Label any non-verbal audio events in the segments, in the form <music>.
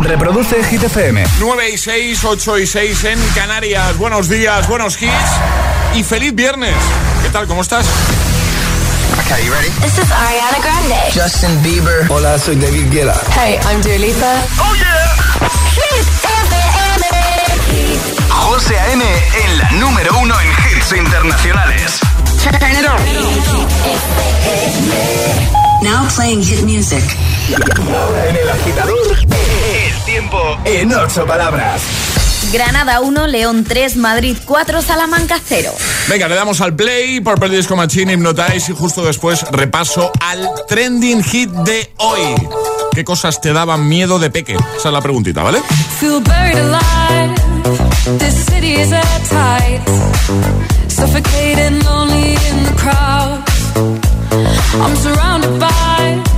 Reproduce Hit FM. 9 y 6, 8 y 6 en Canarias. Buenos días, buenos hits y feliz viernes. ¿Qué tal? ¿Cómo estás? Okay, you ready? This is Ariana Grande. Justin Bieber. Hola, soy David Guetta. Hey, I'm Dua Lipa. ¡Oh, yeah! Hit FM. José A.M. en la número uno en hits internacionales. Turn it on. Now playing hit music. En el agitador, tiempo en ocho palabras. Granada 1, León 3, Madrid 4, Salamanca 0. Venga, le damos al play, Purple Disco Machine, Hypnotize y justo después repaso al trending hit de hoy. ¿Qué cosas te daban miedo de peque? Esa es la preguntita, ¿vale? Feel buried alive. This city is at tight. Suffocating, lonely in the crowd. I'm surrounded by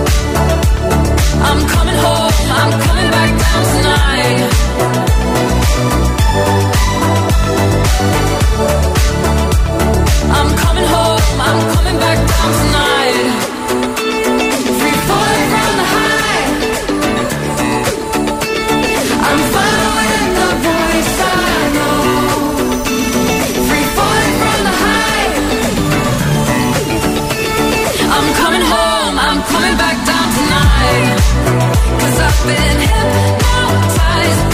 I'm coming home, I'm coming back down tonight. I'm coming home, I'm coming back down tonight.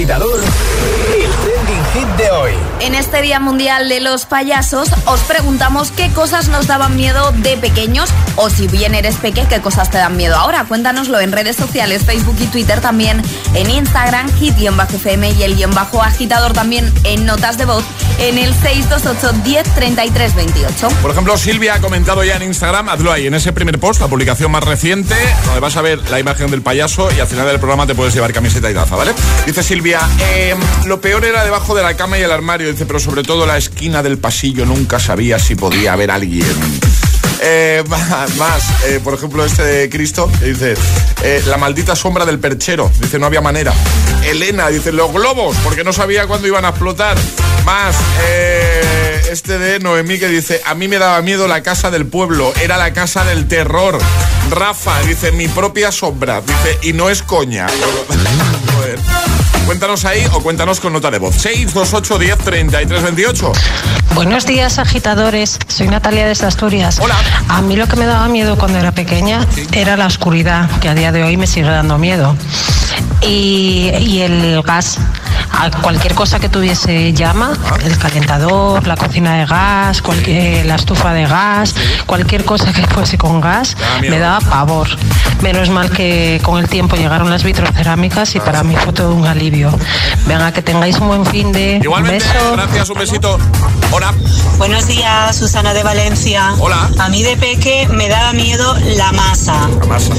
agitador, este Día Mundial de los Payasos os preguntamos qué cosas nos daban miedo de pequeños o si bien eres peque, qué cosas te dan miedo ahora. Cuéntanoslo en redes sociales, Facebook y Twitter también, en Instagram, hit-fm y el guion bajo agitador también en notas de voz en el 628 10 33 28. Por ejemplo, Silvia ha comentado ya en Instagram, hazlo ahí, en ese primer post, la publicación más reciente, donde vas a ver la imagen del payaso y al final del programa te puedes llevar camiseta y taza, ¿vale? Dice Silvia, eh, lo peor era debajo de la cama y el armario, dice, pero sobre todo la esquina del pasillo, nunca sabía si podía haber alguien. Eh, <laughs> más, eh, por ejemplo, este de Cristo, dice, eh, la maldita sombra del perchero, dice, no había manera. Elena, dice, los globos, porque no sabía cuándo iban a explotar. Más, este de Noemí que dice, a mí me daba miedo la casa del pueblo, era la casa del terror. Rafa dice, mi propia sombra, dice, y no es coña. Cuéntanos ahí o cuéntanos con nota de voz. 628 10 33 28. Buenos días, agitadores. Soy Natalia desde Asturias. Hola. A mí lo que me daba miedo cuando era pequeña era la oscuridad, que a día de hoy me sigue dando miedo. Y, y el gas. A cualquier cosa que tuviese llama, el calentador, la cocina de gas, cualquier, la estufa de gas, cualquier cosa que fuese con gas, me daba pavor. Menos mal que con el tiempo llegaron las vitrocerámicas y para mí fue todo un alivio. Venga, que tengáis un buen fin de Igualmente, beso. gracias, un besito. Hola. Buenos días, Susana de Valencia. Hola. A mí de peque me daba miedo la masa. La masa.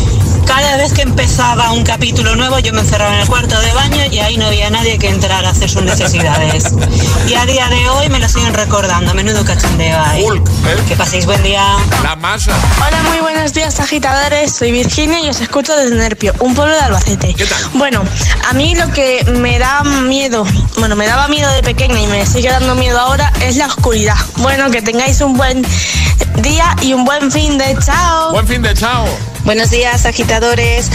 Cada vez que empezaba un capítulo nuevo yo me encerraba en el cuarto de baño y ahí no había nadie que entrara a hacer sus necesidades. Y a día de hoy me lo siguen recordando. Menudo cachondeo ahí. Hulk, ¿eh? Que paséis buen día. La masa. Hola, muy buenos días agitadores, soy Virginia y os escucho desde Nerpio, un pueblo de Albacete. ¿Qué tal? Bueno, a mí lo que me da miedo, bueno, me daba miedo de pequeña y me sigue dando miedo ahora es la oscuridad. Bueno, que tengáis un buen día y un buen fin de chao. Buen fin de chao. Buenos días, agitadores.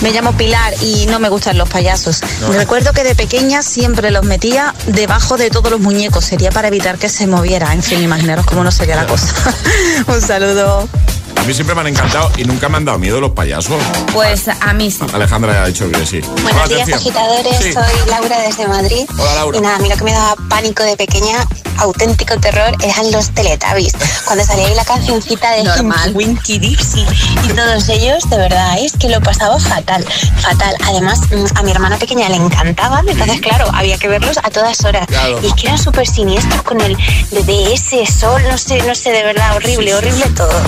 Me llamo Pilar y no me gustan los payasos. Recuerdo que de pequeña siempre los metía debajo de todos los muñecos. Sería para evitar que se moviera. En fin, imaginaros cómo no sería la cosa. <laughs> Un saludo. A mí siempre me han encantado y nunca me han dado miedo los payasos. Pues a mí sí. Alejandra ha dicho que sí. Buenos Hola, días, atención. agitadores. Sí. Soy Laura desde Madrid. Hola, Laura. Y nada, a mí lo que me daba pánico de pequeña, auténtico terror, eran los Teletubbies. Cuando salía ahí la cancioncita de Normal. Winky Dipsy y todos ellos, de verdad, es que lo pasaba fatal, fatal. Además, mm, a mi hermana pequeña le encantaban, entonces, claro, había que verlos a todas horas. Claro. Y es que eran súper siniestros con el BBS, sol, no sé, no sé, de verdad, horrible, horrible todo.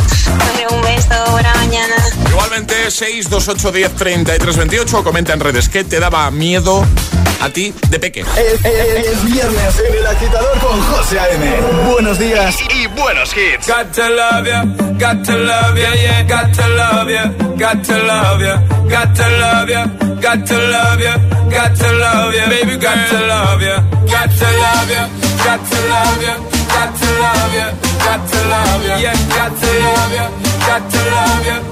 Un beso, buena mañana. Igualmente, 628 10 33 28. Comenta en redes que te daba miedo a ti de peque. Es, es- es viernes en el agitador con José A.M. Buenos días y buenos hits. Got to love ya, got to love ya, yeah, got to love ya, got to love ya, got to love ya, got to love ya, got to love ya, baby, got to love ya, got to love ya, got to love ya, got to love ya, got to love ya, yeah, got to love ya, got to love ya,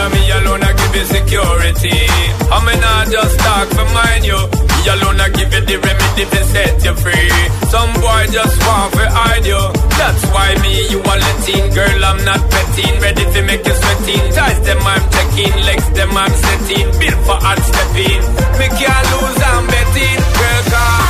I'm me alone, I give you security. I'm not just talk for mine, you. Me alone, I give you the remedy to set you free. Some boy just want to hide you. That's why me, you are letting. Girl, I'm not petting. Ready to make you sweating. Ties them, I'm checking. Legs them, I'm setting. Built for hard stepping. Me can't lose, I'm betting. Girl, come.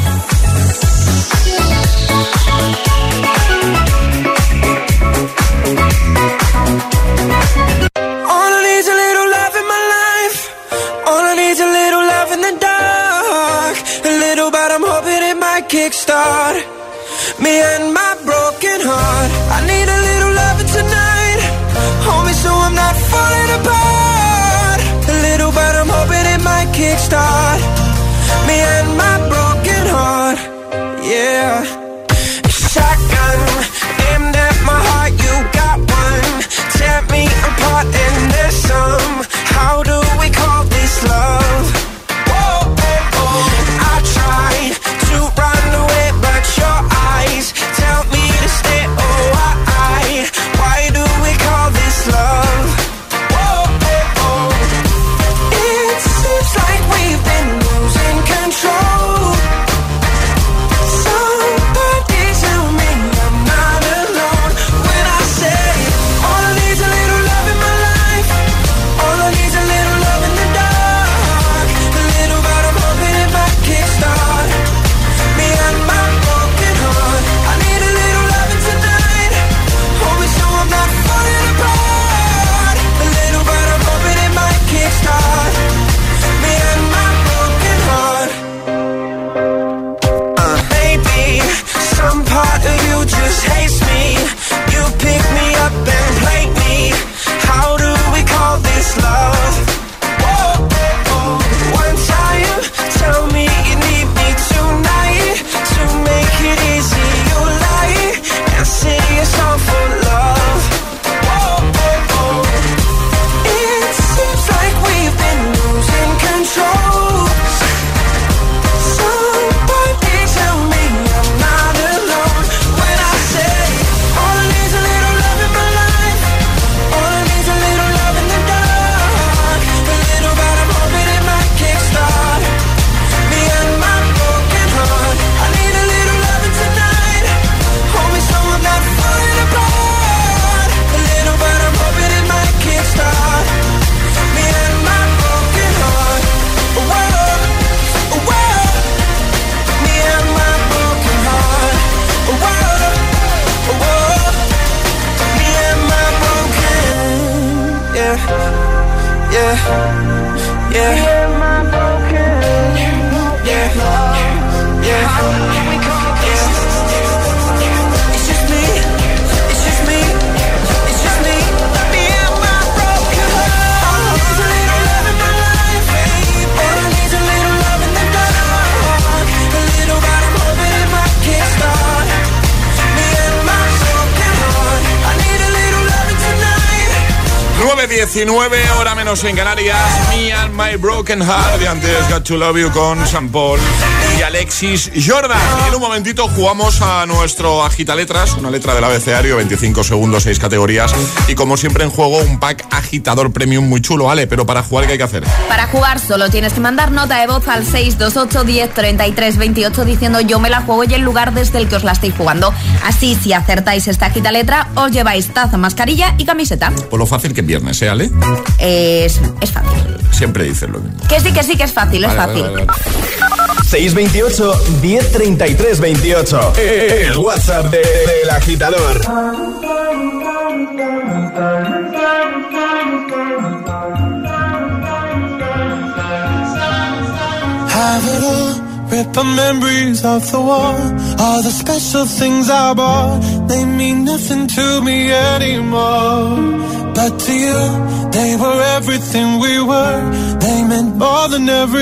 Menos en Canarias. Me and My Broken Heart. Y antes Got to Love You con San Paul Alexis Jordan. Y en un momentito jugamos a nuestro Agita Letras, una letra del abecedario, 25 segundos, 6 categorías. Y como siempre en juego, un pack agitador premium muy chulo, ¿vale? Pero para jugar, ¿qué hay que hacer? Para jugar solo tienes que mandar nota de voz al 628 10 33 28 diciendo yo me la juego y el lugar desde el que os la estáis jugando. Así, si acertáis esta agita letra, os lleváis taza, mascarilla y camiseta. Por lo fácil que es viernes, ¿eh, Ale? Es, es fácil. Siempre dices lo mismo. Que sí, que sí, que es fácil, es fácil. vale, vale, vale. 628 1033 28. El WhatsApp de- del agitador. Have it all, rip the memories off the wall. All the special things I bought, they mean nothing to me anymore. But to you, they were everything we were. They meant more than every.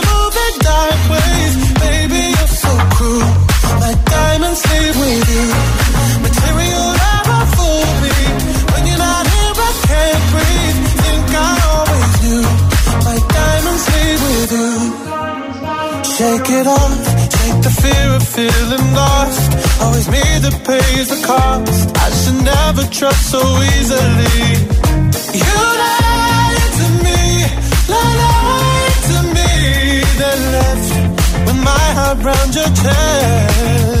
sideways. Baby, you're so cruel. My diamonds leave with you. Material never fooled me. When you're not here, I can't breathe. Think I always knew. My diamonds leave with you. Shake it off. Take the fear of feeling lost. Always me that pays the cost. I should never trust so easily. You lied to me. Lied to me. Then my heart round your chest.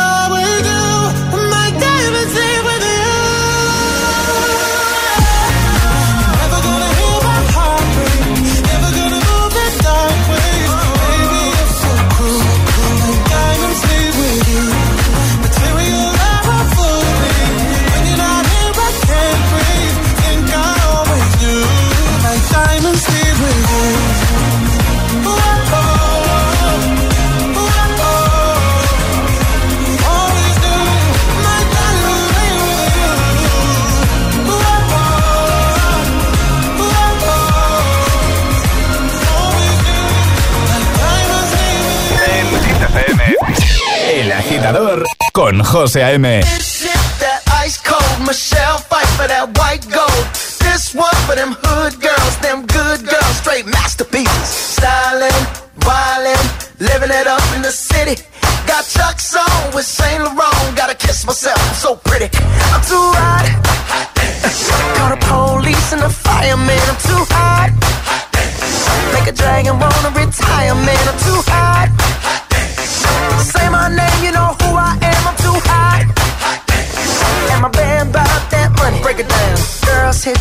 con José A.M. This one for them hood girls, them good girls, straight masterpieces. Stylin', violin, living it up in the city. Got chucks on with Saint Laurent.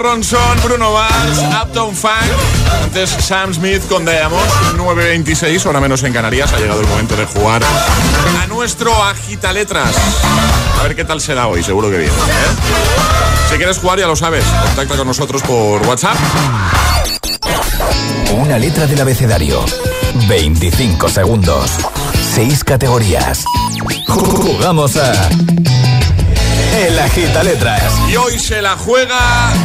Ronson, Bruno Mars, Uptown Funk. Antes Sam Smith con Diamonds, 9.26, hora menos en Canarias. Ha llegado el momento de jugar a nuestro Agita Letras. A ver qué tal será hoy, seguro que bien. ¿eh? Si quieres jugar, ya lo sabes. Contacta con nosotros por WhatsApp. Una letra del abecedario. 25 segundos. 6 categorías. Jugamos a. El Agita Letras. Y hoy se la juega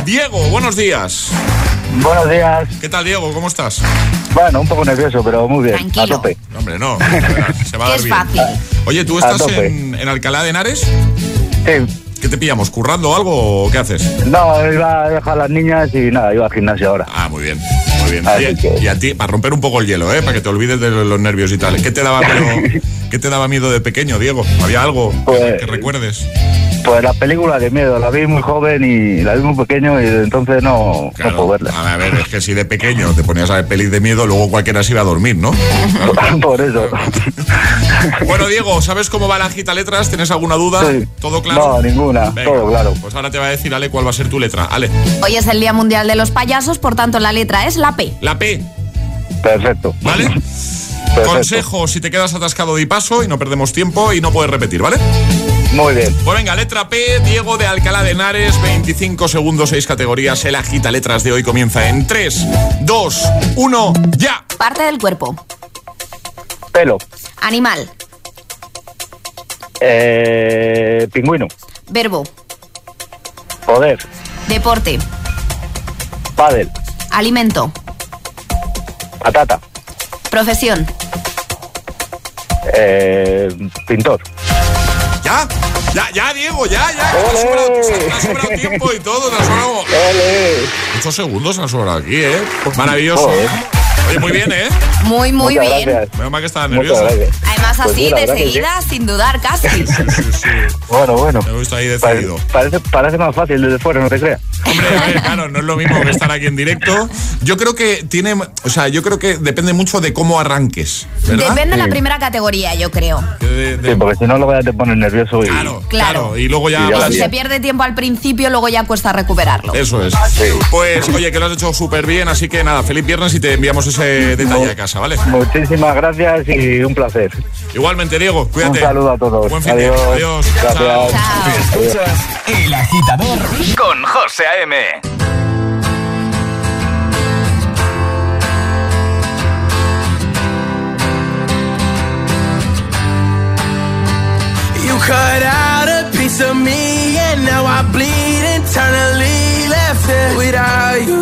Diego. Buenos días. Buenos días. ¿Qué tal, Diego? ¿Cómo estás? Bueno, un poco nervioso, pero muy bien. Tranquilo. A tope. Hombre, no. <laughs> Se va a dar es fácil. Oye, ¿tú estás en Alcalá de Henares? Sí. ¿Qué te pillamos? ¿Currando algo o qué haces? No, iba a dejar a las niñas y nada, iba al gimnasio ahora. Ah, muy bien. Muy bien. Oye, que- Y a ti, para romper un poco el hielo, ¿eh? Para que te olvides de los nervios y tal. ¿Qué te daba miedo, <laughs> ¿qué te daba miedo de pequeño, Diego? ¿Había algo que- Pues- que recuerdes? Pues la película de miedo, la vi muy joven y la vi muy pequeño y entonces no, no puedo verla. A ver, es que si de pequeño te ponías a ver pelis de miedo, luego cualquiera se iba a dormir, ¿no? <laughs> Por eso. <laughs> Bueno, Diego, ¿sabes cómo va la gita letras? ¿Tienes alguna duda? Sí. ¿Todo claro? No, ninguna, Venga, todo claro. Pues ahora te va a decir Ale cuál va a ser tu letra. Ale, Hoy es el Día Mundial de los Payasos, por tanto la letra es la P. la P, Perfecto. ¿vale? Perfecto. Consejo, si te quedas atascado de paso y no perdemos tiempo y no puedes repetir, ¿vale? Muy bien. Pues venga, letra P, Diego de Alcalá de Henares, 25 segundos, 6 categorías. El agita letras de hoy comienza en 3, 2, 1, ya. Parte del cuerpo. Pelo. Animal. Eh, pingüino. Verbo. Poder. Deporte. Pádel. Alimento. Patata. Profesión. Eh, pintor. ¿Ya? Ya, ya, Diego, ya, ya. te ha sobrado, ha tiempo y todo, te ha sobrado. Muchos segundos han sobrado aquí, ¿eh? Maravilloso. Oye, muy bien, ¿eh? Muy, muy Muchas bien. gracias. Menos mal que estaba gracias. Además Pues así, sí, de que sí. seguida, sin dudar casi. Sí, sí. Bueno, bueno. Me gusta ahí decidido. parece, parece más fácil desde fuera, no te creas. Hombre, a ver, claro, no es lo mismo que estar aquí en directo. Yo creo que tiene, o sea, yo creo que depende mucho de cómo arranques, ¿verdad? Depende de la Sí. primera categoría, yo creo. De- de- Sí, porque si no, luego ya te pones nervioso y. claro, Claro. claro, Y luego ya Y ya Si se pierde tiempo al principio, luego ya cuesta recuperarlo. Eso es. Pues, oye, que lo has hecho súper bien, así que nada, feliz viernes y te enviamos ese detalle a casa, ¿vale? Muchísimas gracias y un placer. Igualmente, Diego, cuídate. Un saludo a todos. Buen fin de- Adiós. Adiós. Gracias. Chao. Escuchas El Agitador con José A.M. You cut out a piece of me, and now I bleed internally. Left it without you,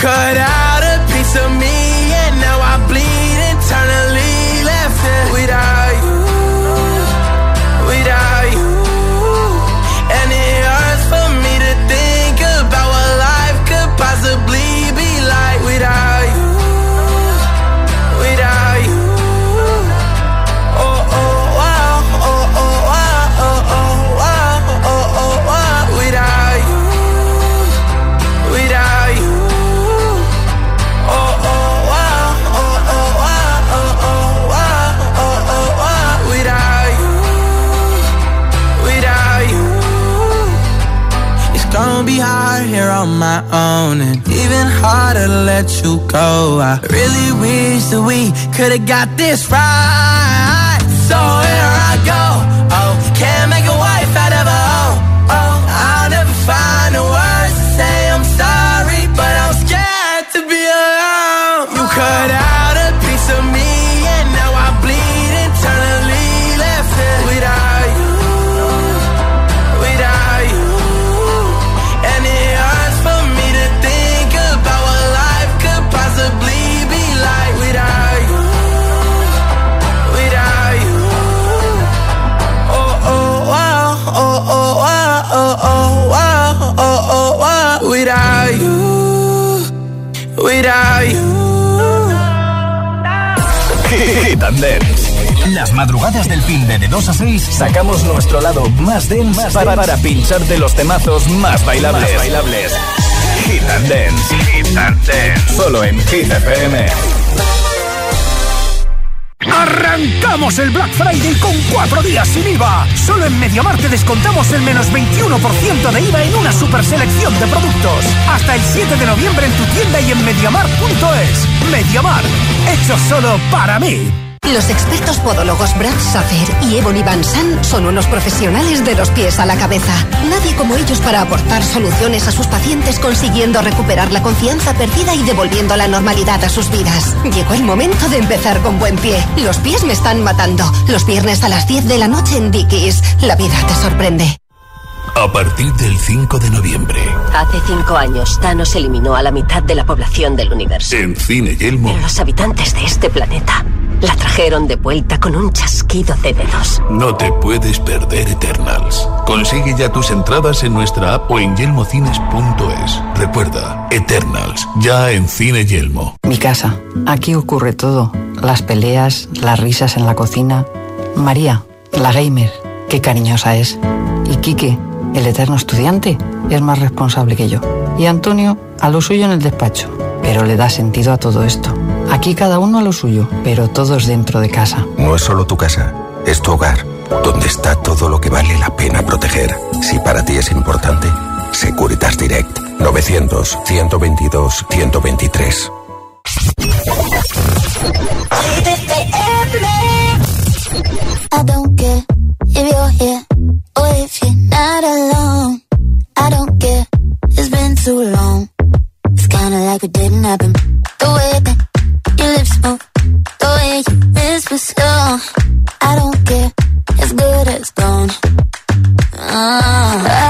Cut out got this right. 2 a 6 sacamos nuestro lado más dense más para, para pincharte los temazos más bailables. bailables. Hit and Dance. Hit and Dance. Solo en Hit FM. Arrancamos el Black Friday con cuatro días sin IVA. Solo en Mediamar te descontamos el menos 21% de IVA en una super selección de productos. Hasta el 7 de noviembre en tu tienda y en mediamar.es. Mediamar, hecho solo para mí. Los expertos podólogos Brad Safer y Ebony Van San son unos profesionales de los pies a la cabeza. Nadie como ellos para aportar soluciones a sus pacientes consiguiendo recuperar la confianza perdida y devolviendo la normalidad a sus vidas. Llegó el momento de empezar con buen pie. Los pies me están matando. Los viernes a las 10 de la noche en Dickies. La vida te sorprende. A partir del 5 de noviembre. Hace cinco años, Thanos eliminó a la mitad de la población del universo. En Cine Yelmo. Pero los habitantes de este planeta la trajeron de vuelta con un chasquido de dedos. No te puedes perder Eternals. Consigue ya tus entradas en nuestra app o en yelmocines.es. Recuerda, Eternals, ya en Cine Yelmo. Mi casa. Aquí ocurre todo. Las peleas, las risas en la cocina. María, la gamer, qué cariñosa es. Y Quique, el eterno estudiante, es más responsable que yo. Y Antonio, a lo suyo en el despacho. Pero le da sentido a todo esto. Aquí cada uno a lo suyo, pero todos dentro de casa. No es solo tu casa, es tu hogar, donde está todo lo que vale la pena proteger. Si para ti es importante, Securitas Direct 900 122 123. I don't care if you're here or if you're not alone. I don't care, it's been too long. Kinda like it didn't happen. The way that your lips move, the way you whisper slow. I don't care, it's good as gone. Uh,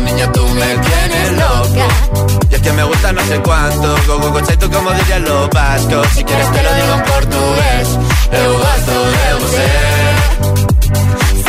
niña tú me tienes loca. Y es que me gusta no sé cuánto, go go go tú como dirían los vascos, si quieres te lo digo en portugués, eu gosto de você.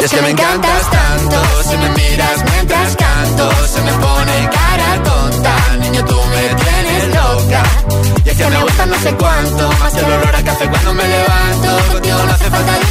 Es que me encantas tanto Si me miras mientras canto Se me pone cara tonta. Niño, tú me tienes loca. Y es que me gusta no sé cuánto Más el olor a café cuando me levanto. Contigo no hace falta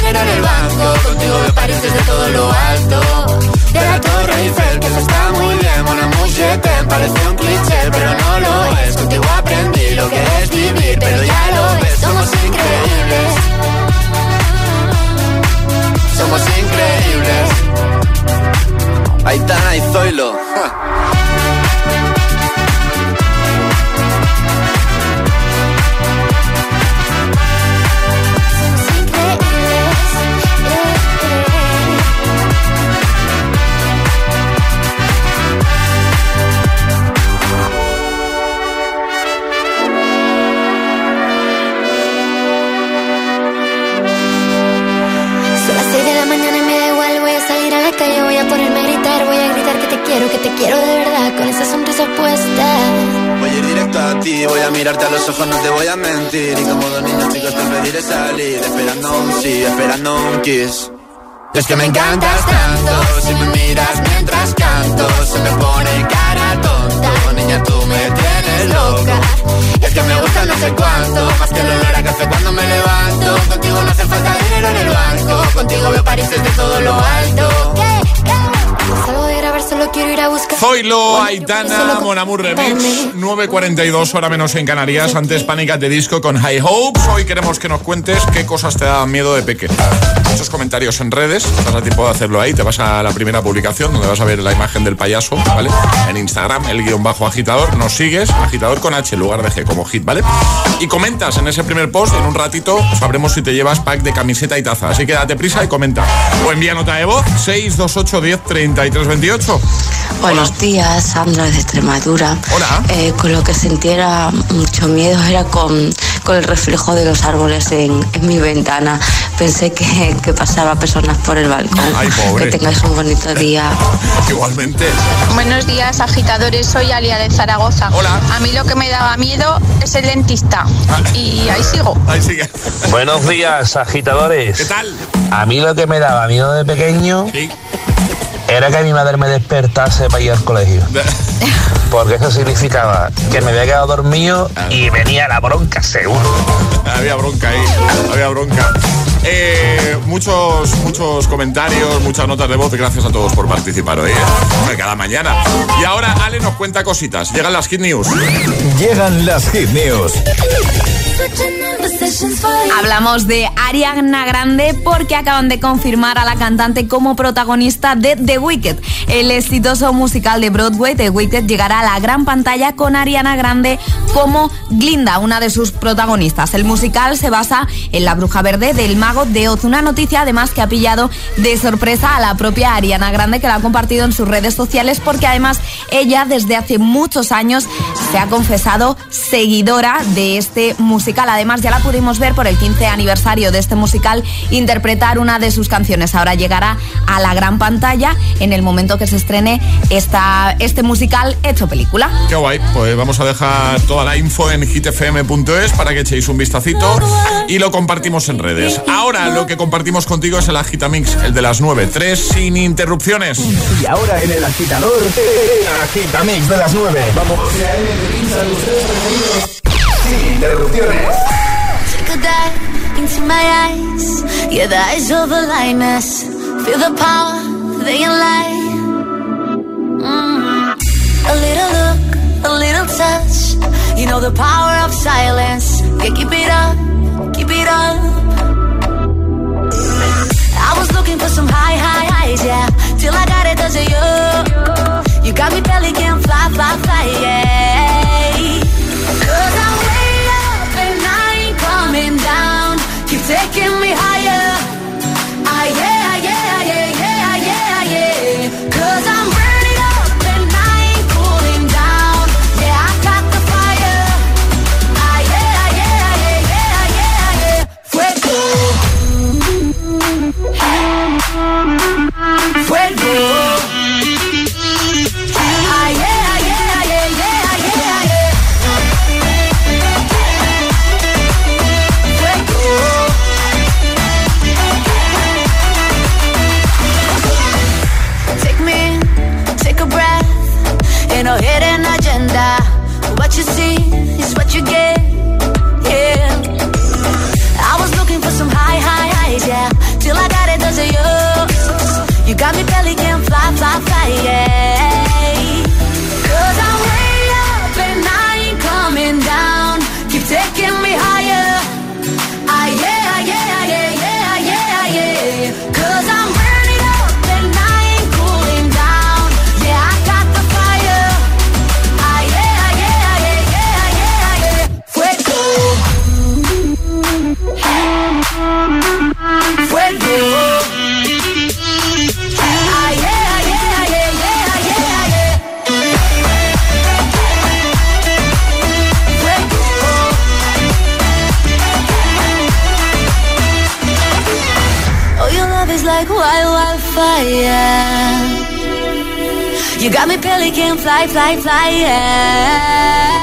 Aitana, Monamur Remix, 9.42 hora menos en Canarias, antes Pánicas de Disco con High Hopes. Hoy queremos que nos cuentes qué cosas te daban miedo de peque. Muchos comentarios en redes, estás a tiempo de hacerlo ahí, te vas a la primera publicación donde vas a ver la imagen del payaso, ¿vale? En Instagram, el guion bajo agitador, nos sigues, agitador con H en lugar de G, como hit, ¿vale? Y comentas en ese primer post, en un ratito sabremos si te llevas pack de camiseta y taza, así que date prisa y comenta. O envía nota de voz, 628 10 33 28. Buenos días, Sandra de Extremadura. Hola. Eh, con lo que sentiera mucho miedo era con, con el reflejo de los árboles en, en mi ventana. Pensé que, que pasaba personas por el balcón. Ay, pobre. Que tengáis un bonito día. <laughs> Igualmente. Buenos días, agitadores. Soy Alia de Zaragoza. Hola. A mí lo que me daba miedo es el dentista. Y ahí sigo. Ahí sigue. Buenos días, agitadores. ¿Qué tal? A mí lo que me daba miedo de pequeño era que mi madre me despertase para ir al colegio. <laughs> Porque eso significaba que me había quedado dormido y venía la bronca seguro. Había bronca ahí, había bronca. Eh, muchos, muchos comentarios, muchas notas de voz. Gracias a todos por participar hoy, ¿eh? cada mañana. Y ahora Ale nos cuenta cositas. Llegan las Hit News. Llegan las Hit News. Hablamos de Ariana Grande porque acaban de confirmar a la cantante como protagonista de The Wicked. El exitoso musical de Broadway, The Wicked, llegará a la gran pantalla con Ariana Grande como Glinda, una de sus protagonistas. El musical se basa en la bruja verde del mago de Oz, una noticia además que ha pillado de sorpresa a la propia Ariana Grande que la ha compartido en sus redes sociales porque además ella desde hace muchos años se ha confesado seguidora de este musical. Además ya la pudimos ver por el 15 aniversario de este musical interpretar una de sus canciones. Ahora llegará a la gran pantalla en el momento que se estrene esta, este musical hecho película. Qué guay. Pues vamos a dejar toda la info en hitfm.es para que echéis un vistacito y lo compartimos en redes. Ahora lo que compartimos contigo es el Agitamix, el de las 9, 3 sin interrupciones. Y ahora en el agitador, el Agitamix de las 9. Vamos. Sin interrupciones. Take a dive into my eyes. Yeah, the eyes of a lioness. Feel the power, they lie. Mm. A little look, a little touch. You know the power of silence. Yeah, keep it up, keep it up. I was looking for some high, high highs, yeah. Till I got it, cause of you. You got me belly can fly, fly, fly, yeah. Cause I'm way up and I ain't coming down. Keep taking me higher. You got me pelican, fly, fly, fly, yeah.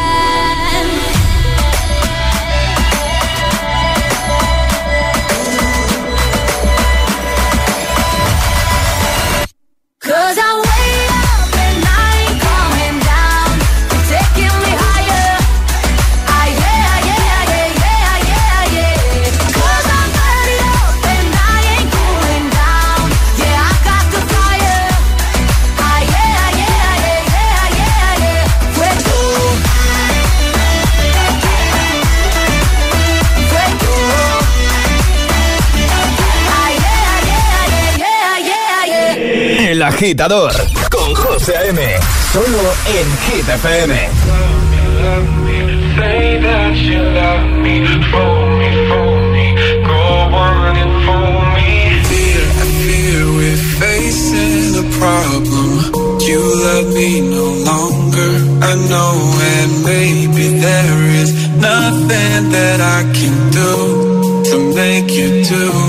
agitador con José A.M. Solo en Hit FM. Say that you love me, fool me, fool me, go on and fool me. Fear, fear, we're facing a problem. You love me no longer, I know, and maybe there is nothing that I can do to make you do.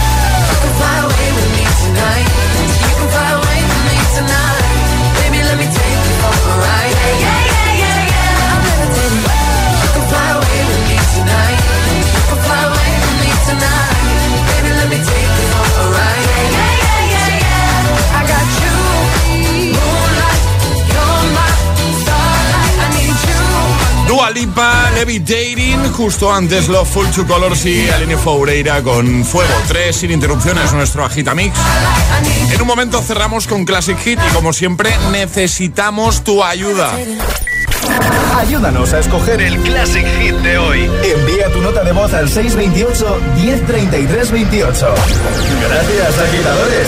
You. Dua Lipa, Levitating, justo antes Love Full to Colors y Aline Foureira con Fuego. Tres sin interrupciones, nuestro Agitamix. En un momento cerramos con Classic Hit y como siempre necesitamos tu ayuda. Ayúdanos a escoger el Classic Hit de hoy. Envía tu nota de voz al 628 1033 28. Gracias, agitadores.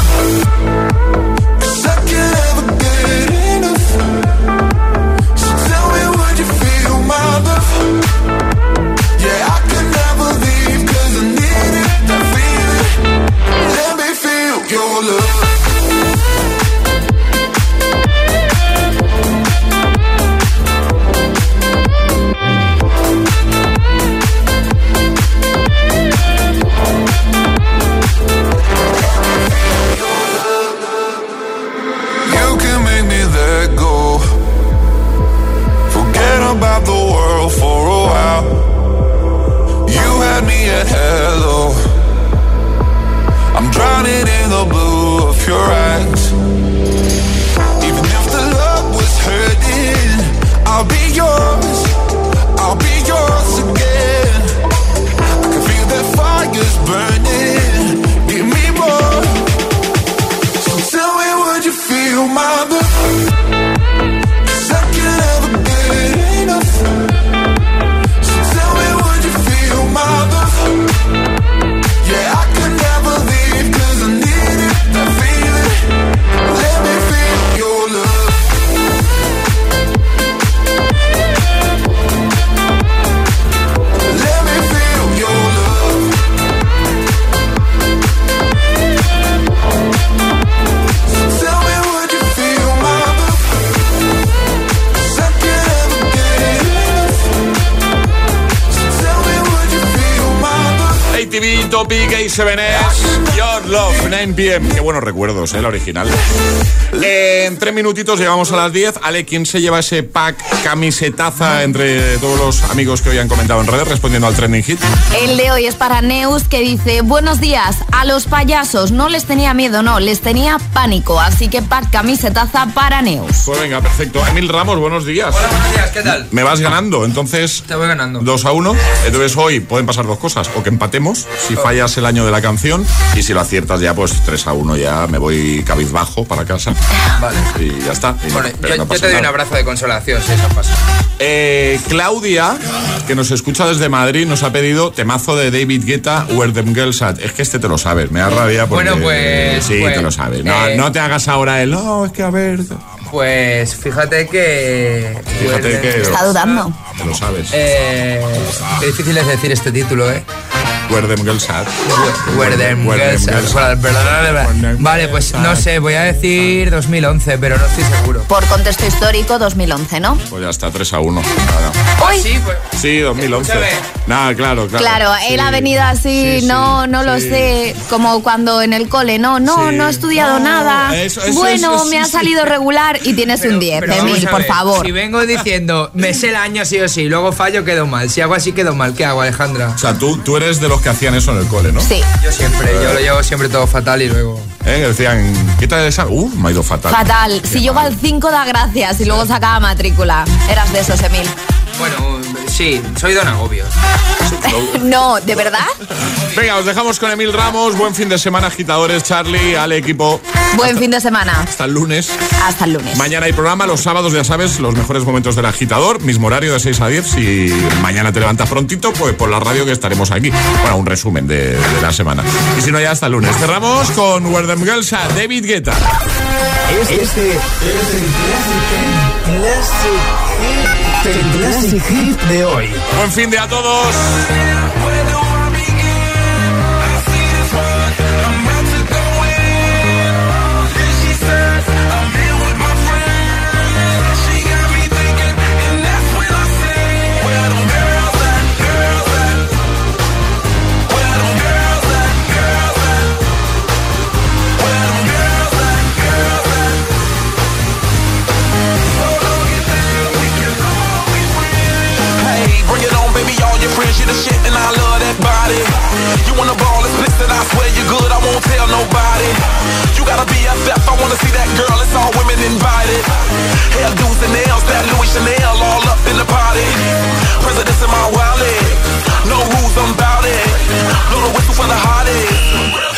9 pm. Qué buenos recuerdos, ¿eh? La original. Tres minutitos llegamos a las 10. Ale, ¿quién se lleva ese pack camisetaza entre todos los amigos que hoy han comentado en redes respondiendo al trending hit? El de hoy es para Neus que dice, buenos días, a los payasos no les tenía miedo, no, les tenía pánico, así que pack camisetaza para Neus. Pues venga, perfecto. Emil Ramos, buenos días. Hola, buenos días, ¿qué tal? Me vas ganando, entonces... Te voy ganando. 2 a 1. Entonces hoy pueden pasar dos cosas. O que empatemos, si fallas el año de la canción, y si lo aciertas ya, pues 3 a 1 ya me voy cabizbajo para casa. Vale. Y ya está. Y Bueno, no- yo, no yo pasa te doy un abrazo de consolación si eso pasa. Eh, Claudia, que nos escucha desde Madrid, nos ha pedido temazo de David Guetta, Where Them Girls At. Es que este te lo sabes, me da rabia porque... Bueno, pues- Sí, pues, te lo sabes. No, eh, no te hagas ahora el... No, es que a ver... Pues fíjate que. Fíjate que... Está dudando. Te lo sabes. Eh, qué difícil es decir este título, ¿eh? Where them girls at. Where them girls Vale, pues no sé, voy a decir 2011, pero no estoy seguro. Por contexto histórico, 2011, ¿no? Pues ya está, 3 a 1. Uy. Sí, pues. Sí, 2011. Nada, claro, claro. Claro, él ha venido así, Sí, sí, no, no lo sé, como cuando en el cole, no, no, Sí. no he estudiado No, nada. eso, eso, bueno, eso, me sí, ha sí. salido regular y tienes un 10, Pero Emil, vamos a por favor. Si vengo diciendo, me sé el año sí o sí, luego fallo, quedo mal. Si hago así, quedo mal. ¿Qué hago, Alejandra? O sea, tú, tú eres de los que hacían eso en el cole, ¿no? Sí. Yo siempre, yo lo llevo siempre todo fatal y luego. ¿Eh? Decían, quita esa. Uh, me ha ido fatal. Fatal. Si llego al 5 da gracias y luego sacaba matrícula. Eras de esos, Emil. Bueno, sí, soy don Agobio. <laughs> no, ¿de verdad? Venga, os dejamos con Emil Ramos. Buen fin de semana, agitadores. Charlie, Ale, equipo. Buen fin de semana. Hasta el lunes. Hasta el lunes. Mañana hay programa, los sábados ya sabes, los mejores momentos del agitador, mismo horario de 6 a 10. Si mañana te levantas prontito, pues por la radio que estaremos aquí. Bueno, un resumen de, de la semana. Y si no, ya hasta el lunes. Cerramos con Where Them Girls a David Guetta. Este es el Classic, el Classic Hit de hoy. Buen fin de a todos. The shit, and I love that body. You wanna ball, bliss, I swear you're good, I won't tell nobody. You gotta be a FF, I wanna see that girl, it's all women invited. Hair do's and nails, that Louis Chanel, all up in the party. Presidents in my wallet, no rules, I'm bout it. Blow the whistle for the hottest.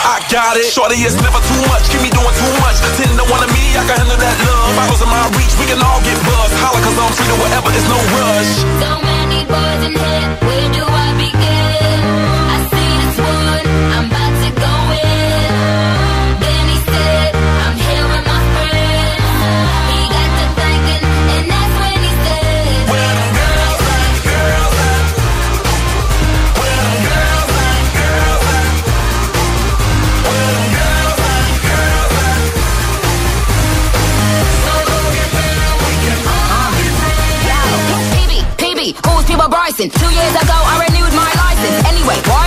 I got it. Shorty, it's never too much. Keep me doing too much. Ten to one of me, I can handle that love. Bottles in my reach, we can all get buzzed. Holla, cause I'm to whatever, it's no rush. So many boys in here, where do I begin? I see this one, I'm about to go in. be. Who's people Bryson? Two years ago, I renewed my license. Anyway, why